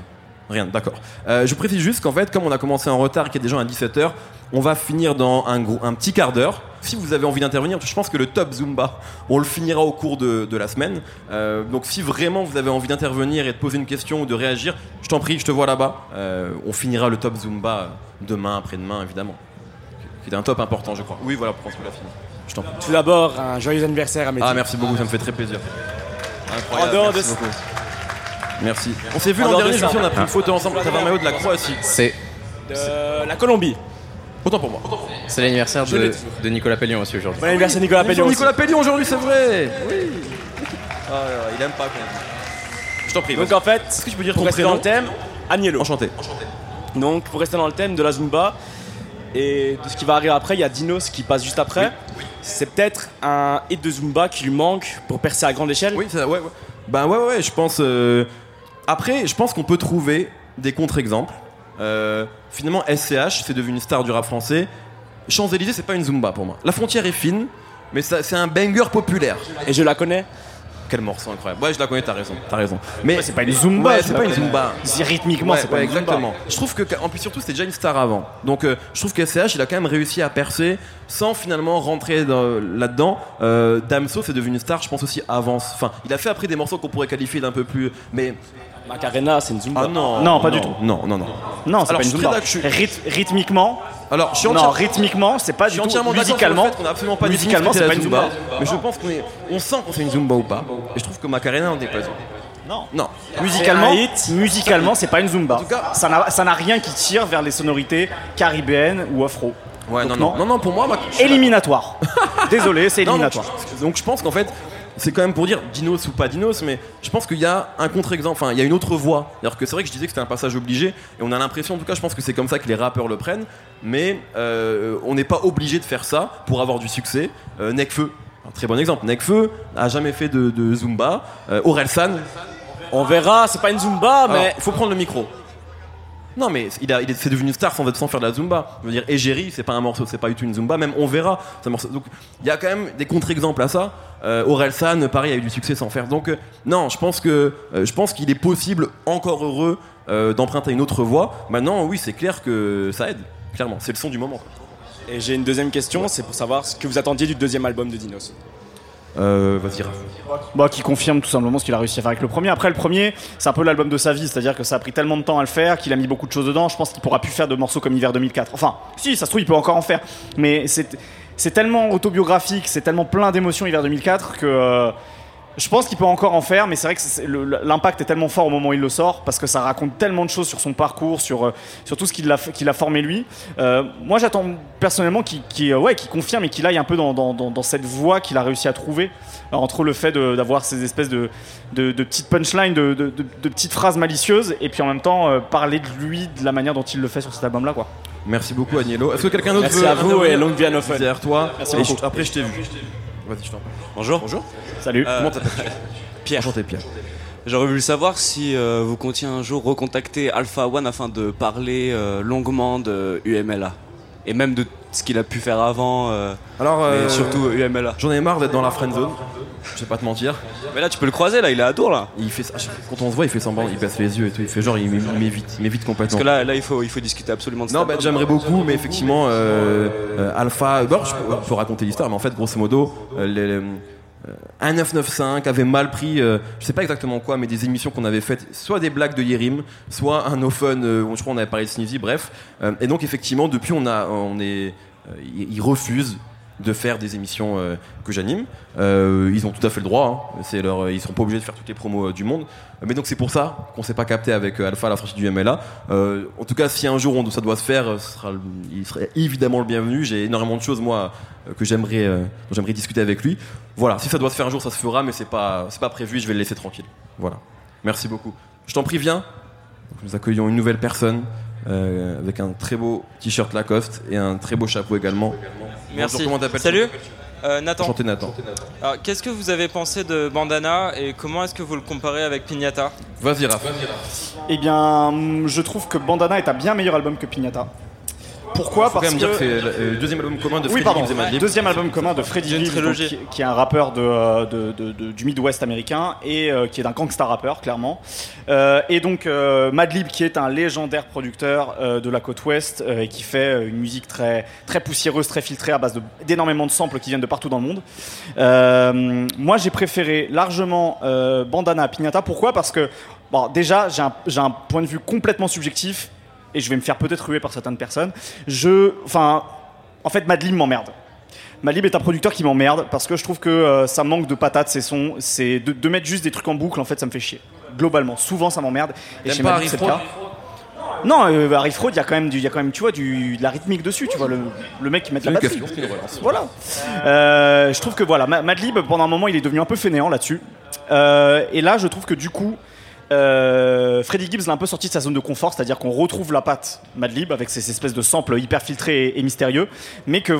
Rien, d'accord. Euh, je précise juste qu'en fait, comme on a commencé en retard, qu'il y a des gens à 17h, on va finir dans un, gros, un petit quart d'heure. Si vous avez envie d'intervenir, je pense que le top Zumba, on le finira au cours de, la semaine. Euh, donc si vraiment vous avez envie d'intervenir et de poser une question ou de réagir, je t'en prie, je te vois là-bas. On finira le top Zumba demain, après-demain, évidemment. Qui est un top important, je crois. Oui, voilà, pour qu'on l'a fini. Je t'en prie.
Tout d'abord, un joyeux anniversaire à Mehdi.
Ah, merci beaucoup, ça me fait très plaisir. Incroyable.
En dehors
merci
de-
beaucoup. Merci. On s'est vu l'an dernier,
de
je me on a pris une photo ensemble. T'avais un maillot de la Croatie.
C'est
De la Colombie.
Autant pour moi.
c'est l'anniversaire
Je
de, de Nicolas Pellion aussi aujourd'hui.
Bon anniversaire Nicolas Pellion.
Nicolas Pellion aujourd'hui, c'est vrai. Oui. Ah, il aime pas qu'on dise. Je t'en prie.
Donc en fait,
Est-ce que tu peux dire
pour
ton
rester dans le thème, Agnello.
Enchanté.
Donc pour rester dans le thème de la Zumba et de ce qui va arriver après, il y a Dinos qui passe juste après. C'est peut-être un hit de Zumba qui lui manque pour percer à grande échelle.
Oui, ça, ouais, ouais. Ouais, ouais, je pense. euh, Après, je pense qu'on peut trouver des contre-exemples. Euh, finalement, SCH, c'est devenu une star du rap français. Champs-Élysées, c'est pas une Zumba pour moi. La frontière est fine, mais c'est un banger populaire.
Et je la connais.
Quel morceau incroyable. Ouais, je la connais, t'as raison. T'as raison. Mais
c'est pas une Zumba,
Ouais, c'est pas une. Zumba.
Rythmiquement,
Ouais,
c'est pas Zumba.
exactement. Je trouve que, en plus surtout, c'était déjà une star avant. Donc, euh, je trouve que SCH, il a quand même réussi à percer sans finalement rentrer dans- là-dedans. Euh, Damso, c'est devenu une star, je pense aussi avant. Enfin, il a fait après des morceaux qu'on pourrait qualifier d'un peu plus. Mais
Macarena, c'est une Zumba.
ah non,
Non, pas du tout.
Non, non, non.
Non, c'est
Alors,
pas une Zumba.
d'accord, je suis-
Ryth- rythmiquement,
Alors, je suis
non,
entièrement-
rythmiquement, c'est pas
je
du
suis
tout.
entièrement d'accord sur
Musicalement,
fait qu'on absolument pas
musicalement,
défini ce
c'est
qu'était
pas
la
une Zumba.
Mais je pense qu'on est, on sent qu'on fait une Zumba ou pas. Et je trouve que Macarena en est pas une.
Non.
Non.
Musicalement,
C'est un hit.
musicalement, c'est pas une Zumba.
En tout cas-
ça n'a ça n'a rien qui tire vers les sonorités caribéennes ou afro.
Ouais, non,
Donc,
non,
non.
non, non, pour moi, Mac-
Éliminatoire. [LAUGHS] Désolé, c'est
Non, non,
éliminatoire.
je- donc je pense qu'en fait, c'est quand même pour dire Dinos ou pas Dinos, mais je pense qu'il y a un contre-exemple, enfin il y a une autre voie. C'est-à-dire que c'est vrai que je disais que c'était un passage obligé, et on a l'impression, en tout cas je pense que c'est comme ça que les rappeurs le prennent, mais euh, on n'est pas obligé de faire ça pour avoir du succès. Euh, Nekfeu, un très bon exemple, Nekfeu a jamais fait de, de Zumba, euh, Orelsan,
On verra, c'est pas une Zumba, mais
il faut prendre le micro. Non, mais il, a, il est, c'est devenu star sans, sans faire de la Zumba. Je veux dire, Egeri, c'est pas un morceau, c'est pas du tout une Zumba, même on verra. c'est un morceau- Donc, il y a quand même des contre-exemples à ça. Euh, Orelsan, pareil, a eu du succès sans faire. Donc, euh, non, je pense que euh, je pense qu'il est possible, encore heureux, euh, d'emprunter une autre voie. Maintenant, oui, c'est clair que ça aide. Clairement, c'est le son du moment. quoi.
Et j'ai une deuxième question, c'est pour savoir ce que vous attendiez du deuxième album de Dinos.
Euh, vas-y.
Bah, qui confirme tout simplement ce qu'il a réussi à faire avec le premier. Après, le premier, c'est un peu l'album de sa vie, c'est-à-dire que ça a pris tellement de temps à le faire qu'il a mis beaucoup de choses dedans. Je pense qu'il pourra plus faire de morceaux comme Hiver 2004. Enfin, si, ça se trouve, il peut encore en faire. Mais c'est c'est tellement autobiographique, c'est tellement plein d'émotions Hiver 2004 que. euh, je pense qu'il peut encore en faire, mais c'est vrai que l'impact est tellement fort au moment où il le sort, parce que ça raconte tellement de choses sur son parcours, sur, euh, sur tout ce qu'il a, formé lui. Euh, moi, j'attends personnellement qu'il euh, ouais, qu'il confirme et qu'il aille un peu dans, dans- dans- dans cette voie qu'il a réussi à trouver, Alors, entre le fait d'avoir ces espèces de, de, de petites punchlines, de, de- de- de petites phrases malicieuses, et puis en même temps euh, parler de lui, de la manière dont il le fait sur cet album-là. quoi.
Merci beaucoup, Agnello. Est-ce que quelqu'un d'autre
Merci
veut
à vous et longue vie à nos fans.
Derrière toi.
Merci
Et
beaucoup.
je- après, je t'ai vu. Vas-y, je t'en.
Bonjour.
Bonjour.
Salut.
Euh,
Comment t'appelles [LAUGHS]
Pierre.
Enchanté, Pierre.
J'aurais voulu savoir si euh, vous comptiez un jour recontacter Alpha One afin de parler euh, longuement de UMLA et même de ce qu'il a pu faire avant, euh,
Alors,
mais
euh,
surtout UMLA.
J'en ai marre d'être dans la friend zone. Je vais pas te mentir.
Mais là, tu peux le croiser, là, il est à Dour, là.
Il fait ça- quand on se voit, il fait semblant, il baisse les yeux et tout. Il fait genre, il m'é- il m'évite, il m'évite complètement.
Parce que là, là il, faut, il faut discuter absolument de ça.
Non, bah, j'aimerais beaucoup, mais effectivement, euh, euh, Alpha. Bon, je peux, je peux raconter l'histoire, mais en fait, grosso modo, euh, les- les- euh, 1995 avait mal pris, euh, je sais pas exactement quoi, mais des émissions qu'on avait faites, soit des blagues de Yerim, soit un no fun, euh, je crois on avait parlé de Sneezy, bref. Euh, et donc, effectivement, depuis, on a, on est, ils refusent de faire des émissions euh, que j'anime. Euh, ils ont tout à fait le droit. hein. C'est leur, ils seront pas obligés de faire toutes les promos euh, du monde. Mais donc c'est pour ça qu'on s'est pas capté avec Alpha, la franchise du MLA. En tout cas, si un jour on- ça doit se faire, sera, il serait évidemment le bienvenu. J'ai énormément de choses moi que j'aimerais, dont j'aimerais discuter avec lui. Voilà, si ça doit se faire un jour, ça se fera, mais c'est pas, pas prévu. Je vais le laisser tranquille. Voilà. Merci beaucoup. Je t'en prie, viens. Nous accueillons une nouvelle personne avec un très beau t-shirt Lacoste et un très beau chapeau également.
Merci.
Bonjour, comment t'appelles
Salut, euh, Nathan.
Enchanté Nathan.
Alors, qu'est-ce que vous avez pensé de Bandana et comment est-ce que vous le comparez avec Pignata
Vas-y, Raph.
Eh bien, hum, je trouve que Bandana est un bien meilleur album que Pignata. Pourquoi
quand
Parce
que
que
c'est le euh, deuxième album commun de
Oui,
Freddie
pardon.
Gibbs et Madlib.
Deuxième album commun de
une
Gibbs, donc, qui, qui est un rappeur de, euh, de- de- de- du Midwest américain et euh, qui est un gangsta rappeur, clairement. Euh, et donc Madlib, qui est un légendaire producteur de la côte ouest et qui fait une musique très, très poussiéreuse, très filtrée à base d'énormément de, samples qui viennent de partout dans le monde. Moi, j'ai préféré largement Bandana à Pignata. Pourquoi? Parce que, bon, déjà, j'ai un, j'ai un point de vue complètement subjectif et je vais me faire peut-être ruer par certaines personnes. Je, enfin, en fait, Madlib m'emmerde. Madlib est un producteur qui m'emmerde parce que je trouve que euh, ça manque de patates, ces sons. C'est de, de mettre juste des trucs en boucle, en fait, ça me fait chier. Globalement, souvent ça m'emmerde. Et chez
Harry
c'est le cas. Non, euh, Harry Fraud, il y a quand même, du, il y a quand même, tu vois, du, de la rythmique dessus. Tu vois le, le mec qui met de la batterie. Voilà. Euh, je trouve que voilà, Ma- Madlib, pendant un moment, il est devenu un peu fainéant là-dessus. Euh, et là, je trouve que du coup, euh, Freddie Gibbs l'a un peu sorti de sa zone de confort, c'est-à-dire qu'on retrouve la patte Madlib avec ces espèces de samples hyper filtrés et, mystérieux, mais que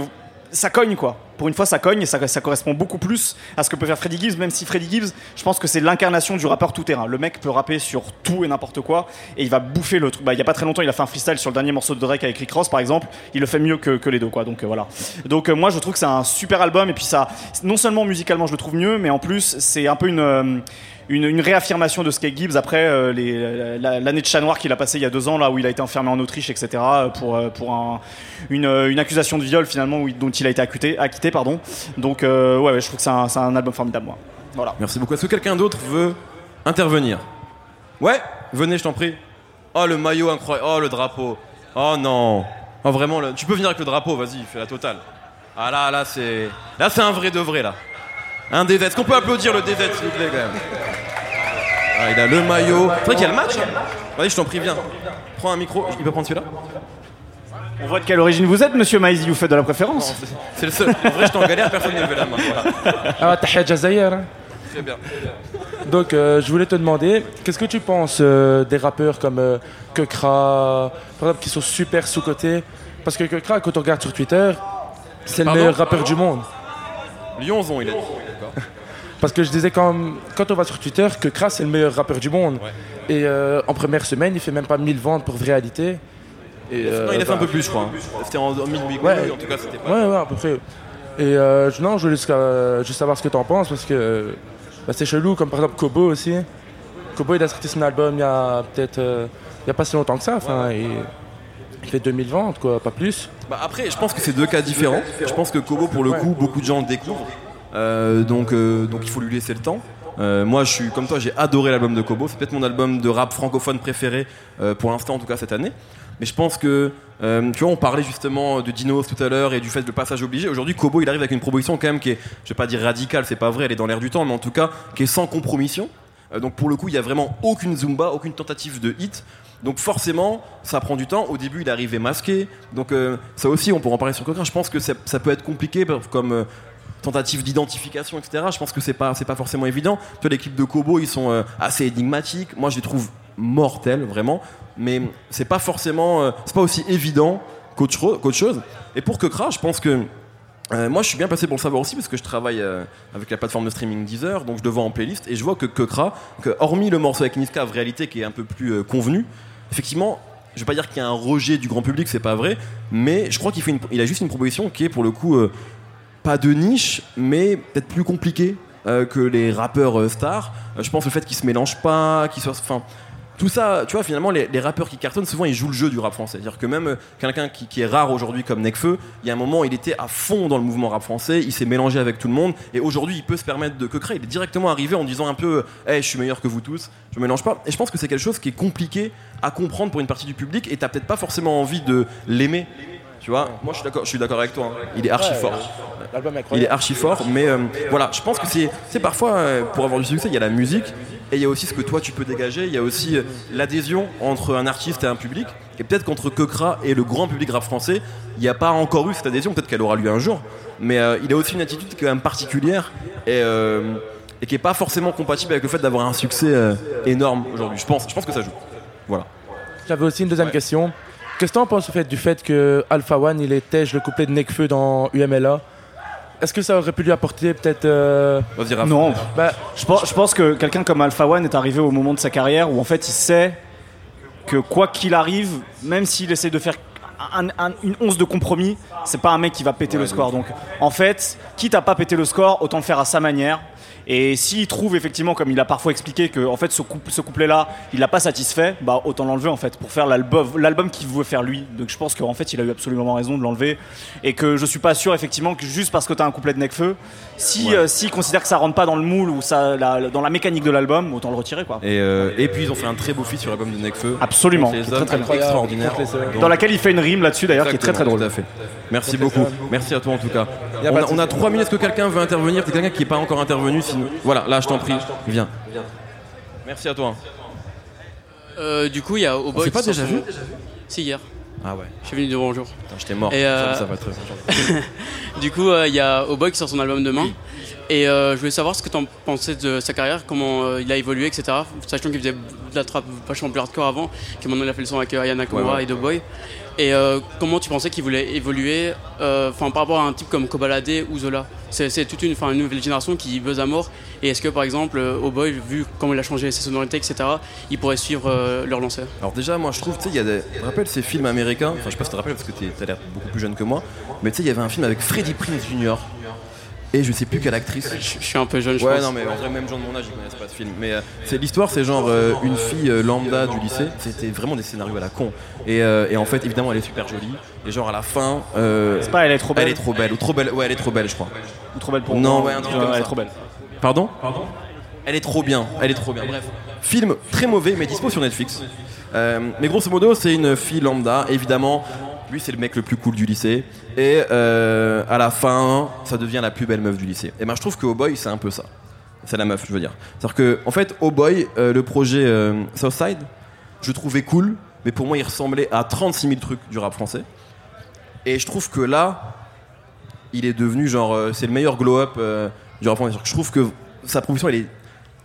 ça cogne quoi. Pour une fois, ça cogne et ça, correspond beaucoup plus à ce que peut faire Freddie Gibbs, même si Freddie Gibbs, je pense que c'est l'incarnation du rappeur tout-terrain. Le mec peut rapper sur tout et n'importe quoi et il va bouffer le truc. Bah, il y a pas très longtemps, il a fait un freestyle sur le dernier morceau de Drake avec Rick Ross par exemple. Il le fait mieux que, que les deux quoi. Donc euh, voilà. Donc euh, moi, je trouve que c'est un super album et puis ça, non seulement musicalement, je le trouve mieux, mais en plus, c'est un peu une. euh, une, réaffirmation de qu'est Gibbs après euh, l'année de chat noir qu'il a passé il y a deux ans, là où il a été enfermé en Autriche, etc., pour, euh, pour euh, une accusation de viol finalement dont il a été acquitté. Pardon. Donc, ouais, je trouve que c'est un, album formidable, moi. Voilà.
Merci beaucoup. Est-ce que quelqu'un d'autre veut intervenir? Ouais, venez, je t'en prie. Oh, le maillot incroyable. Oh, le drapeau. Oh non. Oh, vraiment, tu peux venir avec le drapeau, vas-y, fais la totale. Ah là, là, c'est. Là, c'est un vrai de vrai, là. Un DZ. Est-ce qu'on peut applaudir le DZ, s'il vous plaît, quand même Ah, il a le maillot. C'est vrai qu'il y a le match hein Vas-y, je t'en prie, viens. Prends un micro. Il peut prendre celui-là
On voit de quelle origine vous êtes, monsieur Maïzi, vous faites de la préférence
C'est le seul. En vrai, je t'en galère, personne ne levait la main. Voilà.
Ah, Jazair. hein.
Très bien.
Donc, euh, je voulais te demander, qu'est-ce que tu penses euh, des rappeurs comme euh, Kekra, par exemple, qui sont super sous-cotés? Parce que Kekra, quand on regarde sur Twitter, c'est le meilleur rappeur du monde.
Lyonzon, il a dit. D'accord. [LAUGHS]
Parce que je disais quand, quand on va sur Twitter que Kras est le meilleur rappeur du monde. Et euh, en première semaine, il fait même pas 1000 ventes pour réalité. Et, euh,
non, il a fait un peu plus, je crois. hein. C'était en 2008,
Ouais.
en tout cas, c'était pas.
Ouais, ouais, à peu près. Et euh, je- non, je voulais juste, euh, juste savoir ce que t'en penses parce que bah, c'est chelou, comme par exemple Kobo aussi. Kobo, il a sorti son album il y a peut-être. euh, il y a pas si longtemps que ça. Enfin, il, il fait 2000 ventes, quoi, pas plus.
Bah, après, je pense que c'est deux cas différents. Je pense que Kobo, pour le coup, beaucoup de gens le découvrent. Euh, donc, euh, donc il faut lui laisser le temps. Euh, moi, je suis comme toi, j'ai adoré l'album de Kobo. C'est peut-être mon album de rap francophone préféré pour l'instant, en tout cas cette année. Mais je pense que, tu vois, on parlait justement de Dinos tout à l'heure et du fait de passage obligé. Aujourd'hui, Kobo, il arrive avec une proposition quand même qui est, je vais pas dire radicale, c'est pas vrai, elle est dans l'air du temps, mais en tout cas, qui est sans compromission. Donc pour le coup, il y a vraiment aucune zumba, aucune tentative de hit. Donc forcément, ça prend du temps. Au début, il arrivé masqué. Donc euh, ça aussi, on pourra en parler sur Cochrane. Je pense que ça, peut être compliqué comme euh, tentative d'identification, etc. Je pense que c'est pas, c'est pas forcément évident. L'équipe de Kobo, ils sont euh, assez énigmatiques. Moi, je les trouve mortels, vraiment. Mais c'est pas forcément, c'est pas aussi évident qu'autre cho- qu'autre chose. Et pour Kekra, je pense que moi, je suis bien passé pour le savoir aussi parce que je travaille avec la plateforme de streaming Deezer, donc je le vois en playlist et je vois que Kekra, hormis le morceau avec Niska, в réalité qui est un peu plus convenu, effectivement, je vais pas dire qu'il y a un rejet du grand public, c'est pas vrai, mais je crois qu'il fait une- il a juste une proposition qui est pour le coup euh, pas de niche, mais peut-être plus compliquée euh, que les rappeurs euh, stars. Je pense le fait qu'ils se mélangent pas, qu'ils soient, enfin. Tout ça, tu vois, finalement, les, les rappeurs qui cartonnent, souvent, ils jouent le jeu du rap français. C'est-à-dire que même euh, quelqu'un qui, qui est rare aujourd'hui comme Nekfeu, il y a un moment, il était à fond dans le mouvement rap français, il s'est mélangé avec tout le monde, et aujourd'hui, il peut se permettre de que créer. Il est directement arrivé en disant un peu, hey, je suis meilleur que vous tous, je me mélange pas. Et je pense que c'est quelque chose qui est compliqué à comprendre pour une partie du public, et t'as peut-être pas forcément envie de l'aimer. Tu vois, moi je suis d'accord, je suis d'accord avec toi. hein. Il est archi fort. Il est archi fort, mais euh, voilà, je pense que c'est c'est parfois euh, pour avoir du succès, il y a la musique et il y a aussi ce que toi tu peux dégager. Il y a aussi euh, l'adhésion entre un artiste et un public. Et peut-être qu'entre Kekra et le grand public rap français, il n'y a pas encore eu cette adhésion. Peut-être qu'elle aura lieu un jour, mais euh, il a aussi une attitude quand même particulière et, euh, et qui est pas forcément compatible avec le fait d'avoir un succès euh, énorme aujourd'hui. Je pense, je pense que ça joue. Voilà.
J'avais aussi une deuxième question. Qu'est-ce que tu en penses fait, du fait que Alpha One il était le couplet de Nekfeu dans UMLA Est-ce que ça aurait pu lui apporter peut-être. euh,
Vas-y, Raph.
Non,
bah,
je pense, je pense que quelqu'un comme Alpha One est arrivé au moment de sa carrière où en fait il sait que quoi qu'il arrive, même s'il essaie de faire un- un- une once de compromis, c'est pas un mec qui va péter le score. Donc en fait, quitte à pas péter le score, autant le faire à sa manière. Et s'il trouve effectivement, comme il a parfois expliqué, que en fait ce, coup- ce couplet-là, il l'a pas satisfait, bah autant l'enlever en fait pour faire l'album, qu'il veut faire lui. Donc je pense qu'en fait il a eu absolument raison de l'enlever et que je suis pas sûr effectivement que juste parce que tu as un couplet de Necfeu, si euh, s'il considère que ça rentre pas dans le moule ou ça, la- dans la mécanique de l'album, autant le retirer quoi.
Et, euh, et puis ils ont fait un très beau feat sur l'album de Nekfeu.
Absolument.
Les
Très,
hommes,
très bien.
extraordinaire.
Dans laquelle il fait une rime là-dessus d'ailleurs qui est très très drôle.
Tout à fait. Merci beaucoup. Merci à toi en tout cas. On a, on a trois minutes. Est-ce que quelqu'un veut intervenir C'est quelqu'un qui n'est pas encore intervenu. Sinon... Voilà, là je t'en prie. Viens. Merci à toi.
Euh, du coup, il y a
pas déjà vu
Si, hier.
Ah ouais.
Je suis venu dire bonjour.
J'étais mort.
Et, euh,
Ça, va. [LAUGHS]
Du coup, euh, il y a Oboy qui sort son album demain. Et euh, je voulais savoir ce que tu en pensais de sa carrière, comment euh, il a évolué, etc. Sachant qu'il faisait de la trappe vachement plus hardcore avant, que maintenant il a fait le son avec euh, Ayana Nakamura
Ouais, ouais.
et The Boy. Et euh, comment tu pensais qu'il voulait évoluer enfin, par rapport à un type comme Kobalade ou Zola? C'est toute une, nouvelle génération qui buzz à mort. Et est-ce que par exemple, euh, Oboy, vu comment il a changé ses sonorités, etc., il pourrait suivre leur lanceur
Alors déjà, moi je trouve, tu sais, il y a des... Tu te rappelles ces films américains Enfin, je sais pas si tu te rappelles parce que t'es- t'as l'air beaucoup plus jeune que moi. Mais tu sais, il y avait un film avec Freddie Prinze Jr. Et je sais plus quelle actrice.
Je je suis un peu jeune, je
Ouais,
pense.
non, mais en vrai, même gens de mon âge, ils connaissent pas ce film. Mais euh, c'est l'histoire, c'est genre euh, une fille euh, lambda du lycée. C'était vraiment des scénarios à la con. Et, euh, et en fait, évidemment, elle est super jolie. Et genre à la fin. euh,
C'est pas elle est trop belle.
Elle est trop belle. Ou trop belle. Ouais, elle est trop belle, je crois.
Ou trop belle pour
Non,
moi.
ouais, un truc
Euh,
comme
elle
ça.
est trop belle.
Pardon? Elle est trop bien. Elle est trop bien. Bref. Film très mauvais, mais dispo sur Netflix. Euh, mais grosso modo, c'est une fille lambda. Évidemment, lui, c'est le mec le plus cool du lycée. Et euh, à la fin, ça devient la plus belle meuf du lycée. Et ben, je trouve que Oh Boy, c'est un peu ça. C'est la meuf, je veux dire. C'est-à-dire que, en fait, Oh Boy, euh, le projet euh, Southside, je trouvais cool, mais pour moi, il ressemblait à 36 000 trucs du rap français. Et je trouve que là, il est devenu genre, c'est le meilleur glow-up du rap français. Je trouve que sa proposition, elle est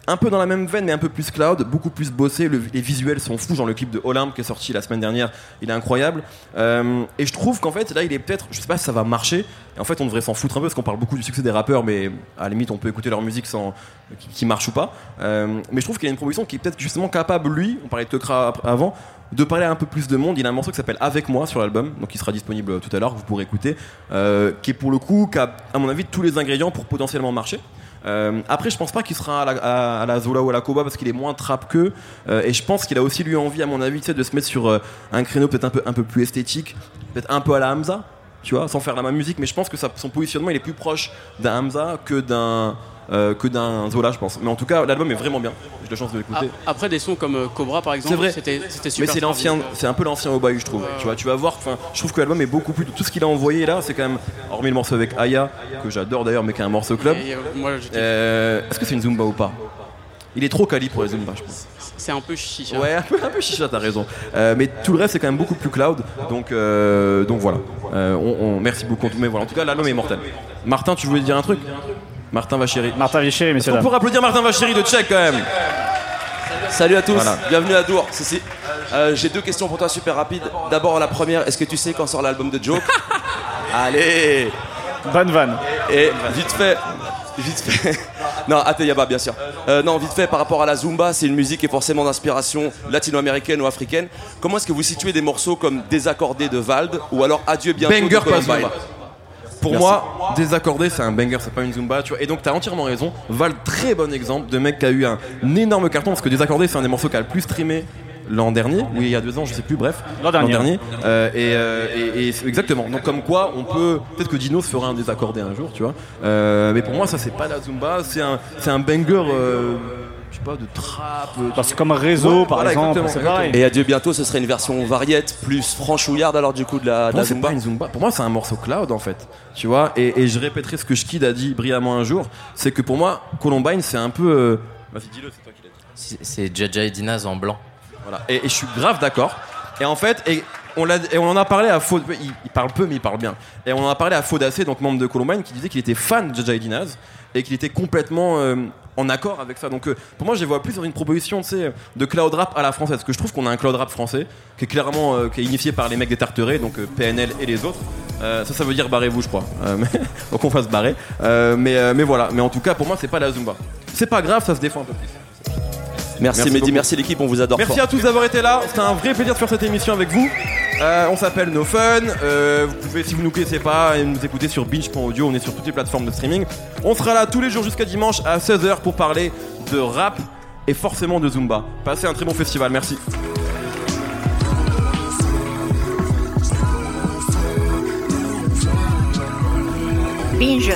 un peu dans la même veine, mais un peu plus cloud, beaucoup plus bossé. Le- les visuels sont fous, genre le clip de Olympe qui est sorti la semaine dernière, il est incroyable. Euh, et je trouve qu'en fait, là, il est peut-être, je sais pas si ça va marcher. Et en fait, on devrait s'en foutre un peu parce qu'on parle beaucoup du succès des rappeurs, mais à la limite, on peut écouter leur musique sans qui, qui marche ou pas. Euh, mais je trouve qu'il a une proposition qui est peut-être justement capable, lui, on parlait de Tekra ap- avant, de parler à un peu plus de monde. Il a un morceau qui s'appelle Avec moi sur l'album, donc il sera disponible tout à l'heure, vous pourrez écouter, euh, qui est pour le coup, qui a, à mon avis, tous les ingrédients pour potentiellement marcher. Euh, après, je pense pas qu'il sera à la, à- à la Zola ou à la Koba parce qu'il est moins trap qu'eux. Euh, et je pense qu'il a aussi lui envie, à mon avis, de se mettre sur euh, un créneau peut-être un peu, un peu plus esthétique, peut-être un peu à la Hamza, tu vois, sans faire la même musique. Mais je pense que son positionnement, il est plus proche d'un Hamza que d'un euh, que d'un Zola, je pense. Mais en tout cas, l'album est vraiment bien. J'ai la chance de l'écouter.
Après des sons comme euh, Cobra par exemple,
C'est vrai.
c'était c'était
Mais
super.
c'est l'ancien, c'est un peu l'ancien Obayu, je trouve. Tu vois, tu vas voir. Enfin, je trouve que l'album est beaucoup plus. Tout ce qu'il a envoyé là, c'est quand même. Hormis le morceau avec Aya, que j'adore d'ailleurs, mais qui est un morceau club.
Euh.
Euh, Est-ce que c'est une Zumba ou pas? Il est trop quali pour les Zumba, je pense.
C'est un peu chicha.
Ouais, un peu, un peu chicha, t'as raison. Euh, mais tout le reste, c'est quand même beaucoup plus cloud. Donc, euh, donc voilà. Euh, on, on- merci beaucoup. Mais voilà, en tout cas, l'album est mortel. Martin, tu voulais dire un truc? Martin Vachéry.
Martin Vichéry, messieurs
On pourrait applaudir Martin Vachéry de Tchèque quand même.
Salut à tous,
Voilà.
bienvenue à Dour. Ceci. Euh, J'ai deux questions pour toi super rapides. D'abord la première, est-ce que tu sais quand sort l'album de Joke [LAUGHS] Allez
Bonne vanne.
Et vite fait, vite fait. [LAUGHS] Non, Ateyaba bien sûr. Euh, non, vite fait par rapport à la Zumba, c'est une musique qui est forcément d'inspiration latino-américaine ou africaine. Comment est-ce que vous situez des morceaux comme Désaccordé de Vald ou alors Adieu bientôt
Banger
de
pas
Columbine
Zumba. Pour
Merci.
moi, désaccordé, c'est un banger, c'est pas une Zumba, tu vois. Et donc, t'as entièrement raison. Val, très bon exemple de mec qui a eu un énorme carton, parce que désaccordé, c'est un des morceaux qui a le plus streamé l'an dernier, ou il y a deux ans, je sais plus, bref.
L'an dernier.
Euh, et, euh, et- exactement. Donc, comme quoi, on peut. Peut-être que Dino se fera un désaccordé un jour, tu vois. Euh, mais pour moi, ça, c'est pas la Zumba, c'est un, c'est un banger. Je sais pas, de trap. euh,
Parce que comme réseau,
Ouais,
par
voilà,
exemple,
exactement,
c'est pareil.
Et Adieu bientôt, ce serait une version variette plus franchouillarde alors du coup de la, de
Pour
la
moi, c'est
Zumba
pas une Zumba. Pour moi, c'est un morceau cloud en fait. Tu vois, et, et je répéterai ce que Schkid a dit brillamment un jour c'est que pour moi, Columbine, c'est un peu. euh, Vas-y, dis-le, c'est toi qui l'as dit.
C'est- C'est Jaja et Dinaz en blanc.
Voilà. Et, et je suis grave d'accord. Et en fait, et on, l'a- et on en a parlé à Faux. Il, il parle peu, mais il parle bien. Et on en a parlé à Faudacé, donc membre de Columbine, qui disait qu'il était fan de Jaja Dinaz et qu'il était complètement euh, en accord avec ça. Donc euh, pour moi, je les vois plus dans une proposition de cloud rap à la française. Parce que je trouve qu'on a un cloud rap français qui est clairement euh, qui est initié par les mecs des Tarterets, donc euh, PNL et les autres. Ça, ça veut dire barrez-vous, je crois. Mais- donc on va se barrer. Mais, mais voilà. Mais en tout cas, pour moi, c'est pas la Zumba. C'est pas grave, ça se défend un peu plus.
Merci,
Merci
Mehdi,
beaucoup.
merci l'équipe, on vous adore
Merci
fort.
à tous d'avoir été là. C'était un vrai plaisir de faire cette émission avec vous. Euh, on s'appelle No Fun. Euh, vous pouvez, si vous nous connaissez pas, nous écouter sur binge.audio. On est sur toutes les plateformes de streaming. On sera là tous les jours jusqu'à dimanche à 16h pour parler de rap et forcément de Zumba. Passez un très bon festival. Merci.
Binge.